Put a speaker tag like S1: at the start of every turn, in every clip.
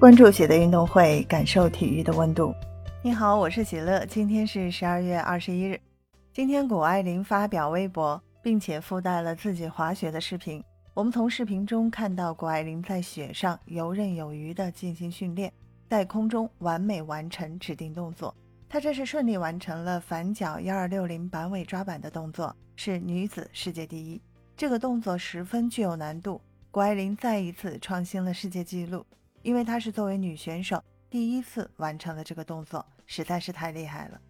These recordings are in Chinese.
S1: 关注喜乐运动会，感受体育的温度。你好，我是喜乐。今天是十二月二十一日。今天谷爱凌发表微博，并且附带了自己滑雪的视频。我们从视频中看到谷爱凌在雪上游刃有余地进行训练，在空中完美完成指定动作。她这是顺利完成了反脚幺二六零板尾抓板的动作，是女子世界第一。这个动作十分具有难度，谷爱凌再一次创新了世界纪录。因为她是作为女选手第一次完成了这个动作，实在是太厉害了。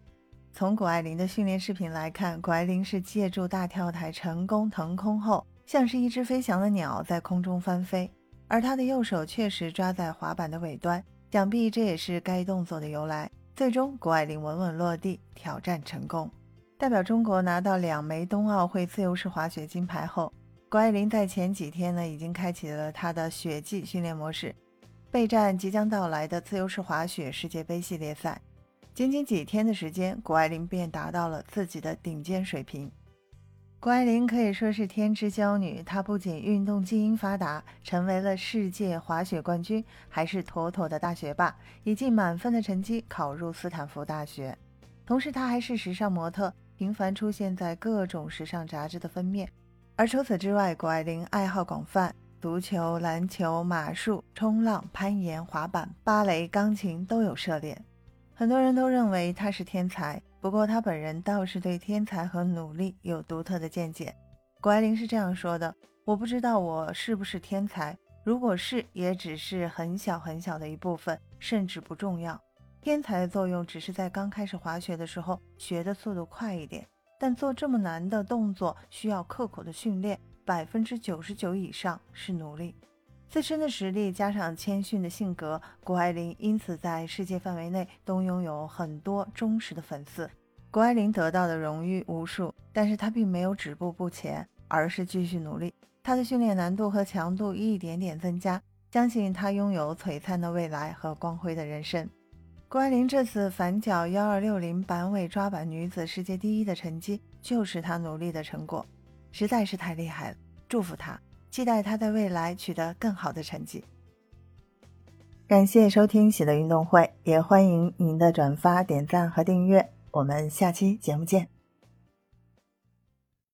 S1: 从谷爱凌的训练视频来看，谷爱凌是借助大跳台成功腾空后，像是一只飞翔的鸟在空中翻飞，而她的右手确实抓在滑板的尾端，想必这也是该动作的由来。最终，谷爱凌稳稳落地，挑战成功，代表中国拿到两枚冬奥会自由式滑雪金牌后，谷爱凌在前几天呢已经开启了她的雪季训练模式。备战即将到来的自由式滑雪世界杯系列赛，仅仅几天的时间，谷爱凌便达到了自己的顶尖水平。谷爱凌可以说是天之骄女，她不仅运动基因发达，成为了世界滑雪冠军，还是妥妥的大学霸，以近满分的成绩考入斯坦福大学。同时，她还是时尚模特，频繁出现在各种时尚杂志的封面。而除此之外，谷爱凌爱好广泛。足球、篮球、马术、冲浪、攀岩、滑板、芭蕾、钢琴都有涉猎。很多人都认为他是天才，不过他本人倒是对天才和努力有独特的见解。谷爱凌是这样说的：“我不知道我是不是天才，如果是，也只是很小很小的一部分，甚至不重要。天才的作用只是在刚开始滑雪的时候学的速度快一点，但做这么难的动作需要刻苦的训练。”百分之九十九以上是努力，自身的实力加上谦逊的性格，谷爱凌因此在世界范围内都拥有很多忠实的粉丝。谷爱凌得到的荣誉无数，但是她并没有止步不前，而是继续努力。她的训练难度和强度一点点增加，相信她拥有璀璨的未来和光辉的人生。谷爱凌这次反脚幺二六零板尾抓板女子世界第一的成绩，就是她努力的成果。实在是太厉害了，祝福他，期待他在未来取得更好的成绩。感谢收听喜乐运动会，也欢迎您的转发、点赞和订阅。我们下期节目见。